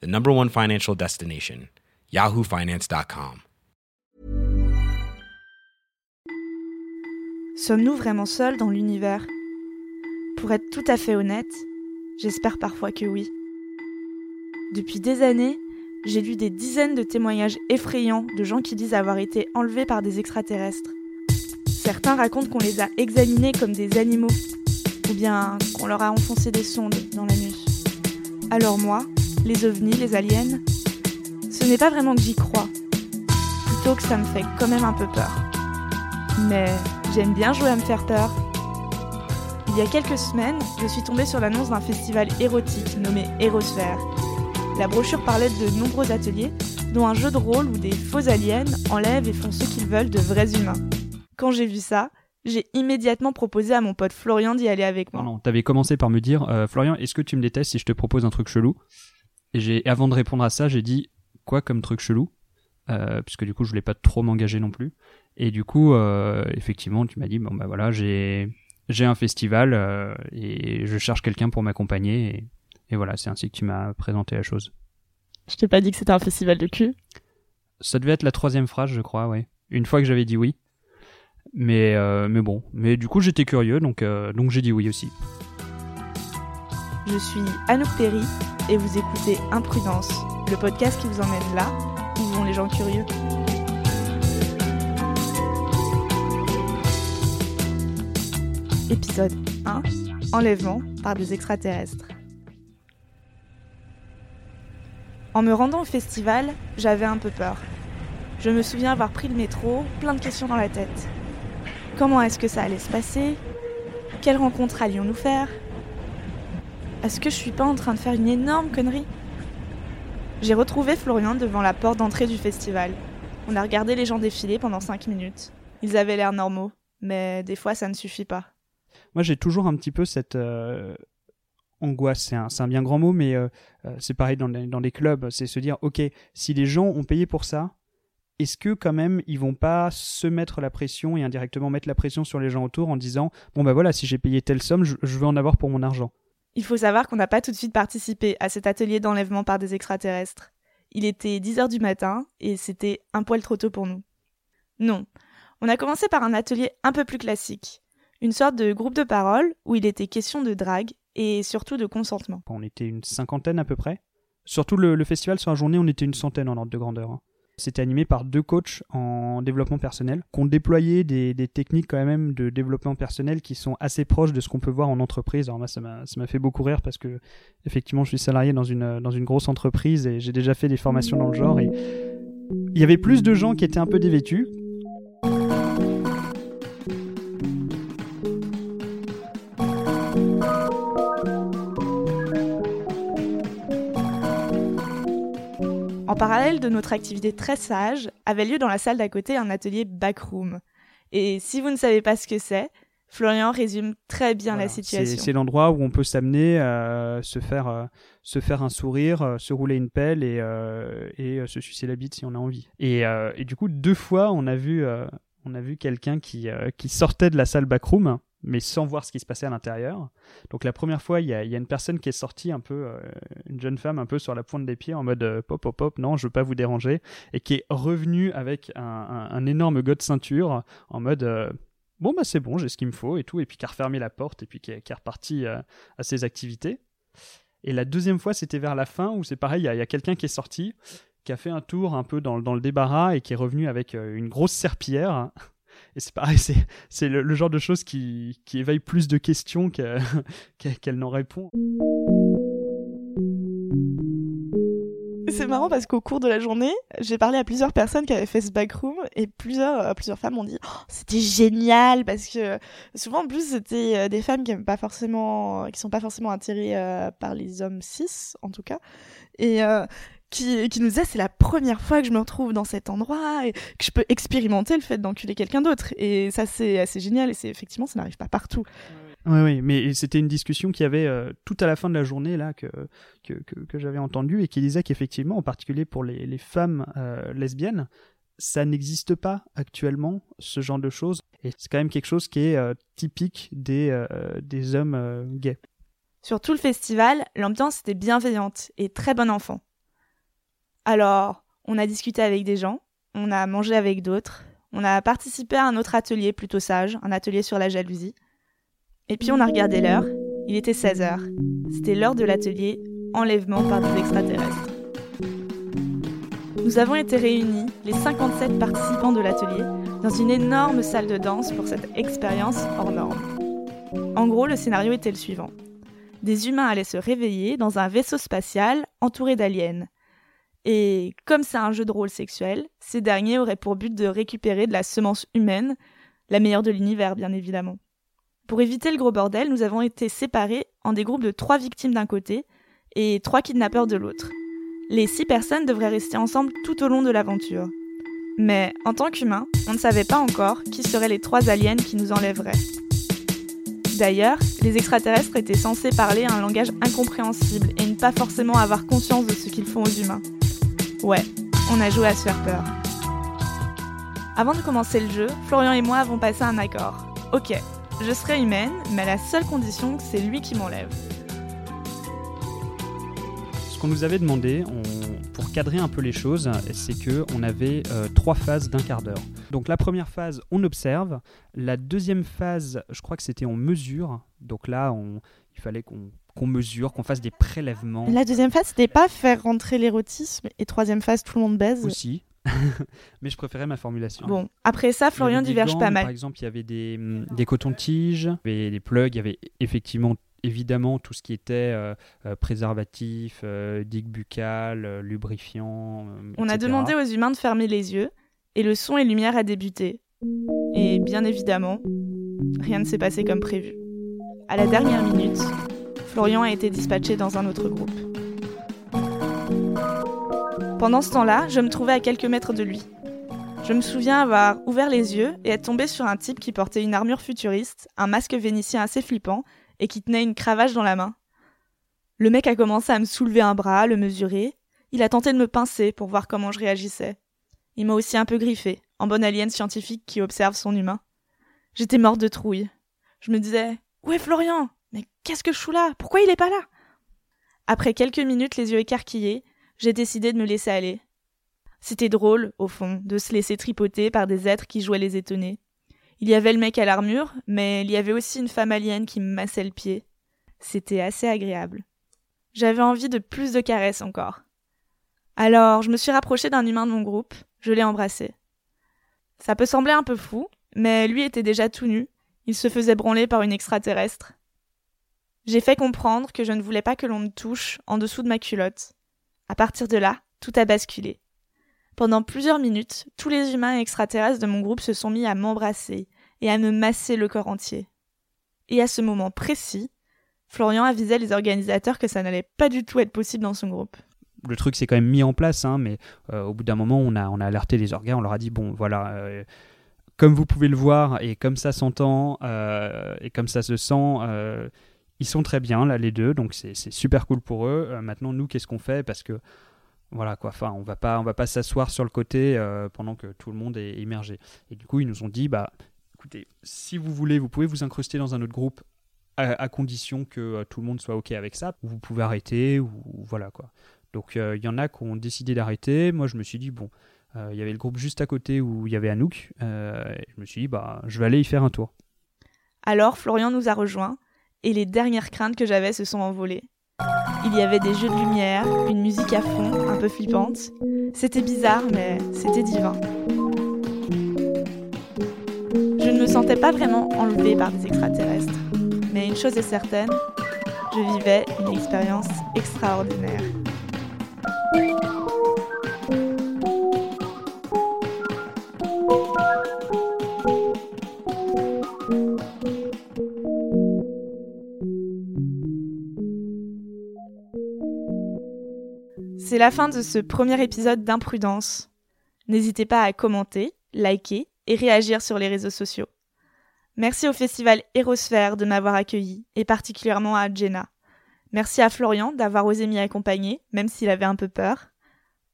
the number one financial destination, yahoofinance.com. Sommes-nous vraiment seuls dans l'univers? Pour être tout à fait honnête, j'espère parfois que oui. Depuis des années, j'ai lu des dizaines de témoignages effrayants de gens qui disent avoir été enlevés par des extraterrestres. Certains racontent qu'on les a examinés comme des animaux, ou bien qu'on leur a enfoncé des sondes dans la nuit. Alors moi, les ovnis, les aliens, ce n'est pas vraiment que j'y crois, plutôt que ça me fait quand même un peu peur. Mais j'aime bien jouer à me faire peur. Il y a quelques semaines, je suis tombée sur l'annonce d'un festival érotique nommé Érosphère. La brochure parlait de nombreux ateliers, dont un jeu de rôle où des faux aliens enlèvent et font ce qu'ils veulent de vrais humains. Quand j'ai vu ça, j'ai immédiatement proposé à mon pote Florian d'y aller avec moi. Non, t'avais commencé par me dire, euh, Florian, est-ce que tu me détestes si je te propose un truc chelou? J'ai, avant de répondre à ça, j'ai dit, quoi comme truc chelou? Euh, Puisque du coup, je voulais pas trop m'engager non plus. Et du coup, euh, effectivement, tu m'as dit, bon bah voilà, j'ai, j'ai un festival euh, et je cherche quelqu'un pour m'accompagner. Et, et voilà, c'est ainsi que tu m'as présenté la chose. Je t'ai pas dit que c'était un festival de cul Ça devait être la troisième phrase, je crois, ouais. Une fois que j'avais dit oui. Mais, mais bon, mais du coup j'étais curieux, donc, donc j'ai dit oui aussi. Je suis Anouk Perry et vous écoutez Imprudence, le podcast qui vous emmène là où vont les gens curieux. Épisode 1 Enlèvement par des extraterrestres. En me rendant au festival, j'avais un peu peur. Je me souviens avoir pris le métro, plein de questions dans la tête. Comment est-ce que ça allait se passer? Quelle rencontre allions-nous faire? Est-ce que je suis pas en train de faire une énorme connerie J'ai retrouvé Florian devant la porte d'entrée du festival. On a regardé les gens défiler pendant 5 minutes. Ils avaient l'air normaux, mais des fois ça ne suffit pas. Moi j'ai toujours un petit peu cette euh, angoisse, c'est un, bien grand mot, mais euh, euh, c'est pareil dans les, clubs, c'est se dire, ok, si les gens ont payé pour ça, est-ce que quand même ils vont pas se mettre la pression et indirectement mettre la pression sur les gens autour en disant bon bah voilà si j'ai payé telle somme je veux en avoir pour mon argent? Il faut savoir qu'on n'a pas tout de suite participé à cet atelier d'enlèvement par des extraterrestres. Il était 10h du matin et c'était un poil trop tôt pour nous. Non, on a commencé par un atelier un peu plus classique, une sorte de groupe de parole où il était question de drague et surtout de consentement. on était une cinquantaine à peu près surtout le, le festival sur la journée on était une centaine en ordre de grandeur hein. C'était animé par deux coachs en développement personnel qui ont déployé des, techniques quand même de développement personnel qui sont assez proches de ce qu'on peut voir en entreprise. Alors moi, ça m'a, fait beaucoup rire parce que effectivement, je suis salarié dans une, dans une grosse entreprise et j'ai déjà fait des formations dans le genre il y avait plus de gens qui étaient un peu dévêtus. En parallèle de notre activité très sage, avait lieu dans la salle d'à côté un atelier backroom. Et si vous ne savez pas ce que c'est, Florian résume très bien Voilà. la situation. C'est, l'endroit où on peut s'amener à se faire, euh, se faire un sourire, euh, se rouler une pelle et, euh, et euh, se sucer la bite si on a envie. Et, euh, et du coup, deux fois, on a vu, euh, on a vu quelqu'un qui, euh, qui sortait de la salle backroom, mais sans voir ce qui se passait à l'intérieur. Donc la première fois, il y a, une personne qui est sortie un peu, euh, une jeune femme un peu sur la pointe des pieds en mode euh, pop pop pop, non, je veux pas vous déranger, et qui est revenue avec un, énorme god ceinture en mode euh, bon bah c'est bon, j'ai ce qu'il me faut et tout, et puis qui a refermé la porte et puis qui est, reparti à ses activités. Et la deuxième fois, c'était vers la fin où c'est pareil, il y a, quelqu'un qui est sorti, qui a fait un tour un peu dans, dans le débarras et qui est revenu avec une grosse serpillière. Et c'est pareil, c'est, le, genre de choses qui, qui éveille plus de questions que- qu'elle n'en répond. C'est marrant parce qu'au cours de la journée, j'ai parlé à plusieurs personnes qui avaient fait ce backroom et plusieurs, euh, femmes m'ont dit Oh, c'était génial parce que souvent en plus c'était euh, des femmes qui aiment pas forcément, qui sont pas forcément attirées euh, par les hommes cis en tout cas. Euh, qui, qui nous disait c'est la première fois que je me retrouve dans cet endroit et que je peux expérimenter le fait d'enculer quelqu'un d'autre. Et ça, c'est assez génial. Et c'est effectivement, ça n'arrive pas partout. Oui, oui, mais c'était une discussion qui avait euh, tout à la fin de la journée là que que, que, j'avais entendu et qui disait qu'effectivement, en particulier pour les, les femmes euh, lesbiennes, ça n'existe pas actuellement ce genre de choses et c'est quand même quelque chose qui est euh, typique des des hommes gays. Sur tout le festival, l'ambiance était bienveillante et très bon enfant. Alors, on a discuté avec des gens, on a mangé avec d'autres, on a participé à un autre atelier plutôt sage, un atelier sur la jalousie. Et puis on a regardé l'heure. Il était 16 heures. C'était l'heure de l'atelier Enlèvement par des extraterrestres. Nous avons été réunis, les 57 participants de l'atelier, dans une énorme salle de danse pour cette expérience hors norme. En gros, le scénario était le suivant. Des humains allaient se réveiller dans un vaisseau spatial entouré d'aliens. Et comme c'est un jeu de rôle sexuel, ces derniers auraient pour but de récupérer de la semence humaine, la meilleure de l'univers bien évidemment. Pour éviter le gros bordel, nous avons été séparés en des groupes de trois victimes d'un côté et trois kidnappeurs de l'autre. Les six personnes devraient rester ensemble tout au long de l'aventure. Mais en tant qu'humains, on ne savait pas encore qui seraient les trois aliens qui nous enlèveraient. D'ailleurs, les extraterrestres étaient censés parler un langage incompréhensible et ne pas forcément avoir conscience de ce qu'ils font aux humains. Ouais, on a joué à se faire peur. Avant de commencer le jeu, Florian et moi avons passé un accord. Ok, je serai humaine, mais à la seule condition que c'est lui qui m'enlève. Ce qu'on nous avait demandé, pour cadrer un peu les choses, c'est que on avait euh, trois phases d'un quart d'heure. Donc la première phase, on observe. La deuxième phase, je crois que c'était on mesure. Donc là, il fallait qu'on mesure, qu'on fasse des prélèvements. La deuxième phase, c'était pas faire rentrer l'érotisme. Et troisième phase, tout le monde baise. Aussi. mais je préférais ma formulation. Bon, après ça, Florian diverge pas mal. Par exemple, il y avait des, mm, des cotons-tiges, il y avait des plugs, il y avait effectivement évidemment tout ce qui était euh, euh, préservatif, euh, digue buccale, lubrifiant. On a demandé aux humains de fermer les yeux et le son et lumière a débuté. Et bien évidemment, rien ne s'est passé comme prévu. À la dernière minute, Florian a été dispatché dans un autre groupe. Pendant ce temps-là, je me trouvais à quelques mètres de lui. Je me souviens avoir ouvert les yeux et être tombé sur un type qui portait une armure futuriste, un masque vénitien assez flippant et qui tenait une cravache dans la main. Le mec a commencé à me soulever un bras, le mesurer. Il a tenté de me pincer pour voir comment je réagissais. Il m'a aussi un peu griffé, en bon alien scientifique qui observe son humain. J'étais morte de trouille. Je me disais Où est Florian? Mais qu'est-ce que je fous là? Pourquoi il est pas là? Après quelques minutes les yeux écarquillés, j'ai décidé de me laisser aller. C'était drôle, au fond, de se laisser tripoter par des êtres qui jouaient les étonnés. Il y avait le mec à l'armure, mais il y avait aussi une femme alien qui me massait le pied. C'était assez agréable. J'avais envie de plus de caresses encore. Alors, je me suis rapprochée d'un humain de mon groupe, je l'ai embrassé. Ça peut sembler un peu fou, mais lui était déjà tout nu, il se faisait branler par une extraterrestre. J'ai fait comprendre que je ne voulais pas que l'on me touche en dessous de ma culotte, à partir de là, tout a basculé. Pendant plusieurs minutes, tous les humains extraterrestres de mon groupe se sont mis à m'embrasser et à me masser le corps entier. Et à ce moment précis, Florian avisait les organisateurs que ça n'allait pas du tout être possible dans son groupe. Le truc s'est quand même mis en place, hein, mais euh, au bout d'un moment, on a, alerté les organes, on leur a dit bon, voilà, euh, comme vous pouvez le voir et comme ça s'entend euh, et comme ça se sent, ils sont très bien là les deux, donc c'est super cool pour eux. Euh, maintenant nous qu'est-ce qu'on fait? Parce que voilà quoi, enfin on va pas on va pas s'asseoir sur le côté euh, pendant que tout le monde est immergé. Et du coup ils nous ont dit bah écoutez si vous voulez vous pouvez vous incruster dans un autre groupe à, condition que euh, tout le monde soit ok avec ça. Vous pouvez arrêter ou, voilà quoi. Donc il y en a qui ont décidé d'arrêter. Moi je me suis dit bon il y avait le groupe juste à côté où il y avait Anouk. je me suis dit bah je vais aller y faire un tour. Alors Florian nous a rejoints et les dernières craintes que j'avais se sont envolées. Il y avait des jeux de lumière, une musique à fond, un peu flippante. C'était bizarre, mais c'était divin. Je ne me sentais pas vraiment enlevée par des extraterrestres. Mais une chose est certaine, je vivais une expérience extraordinaire. C'est la fin de ce premier épisode d'Imprudence. N'hésitez pas à commenter, liker et réagir sur les réseaux sociaux. Merci au festival Hérosphère de m'avoir accueilli, et particulièrement à Jenna. Merci à Florian d'avoir osé m'y accompagner, même s'il avait un peu peur.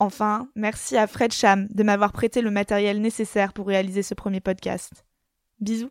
Enfin, merci à Fred Cham de m'avoir prêté le matériel nécessaire pour réaliser ce premier podcast. Bisous.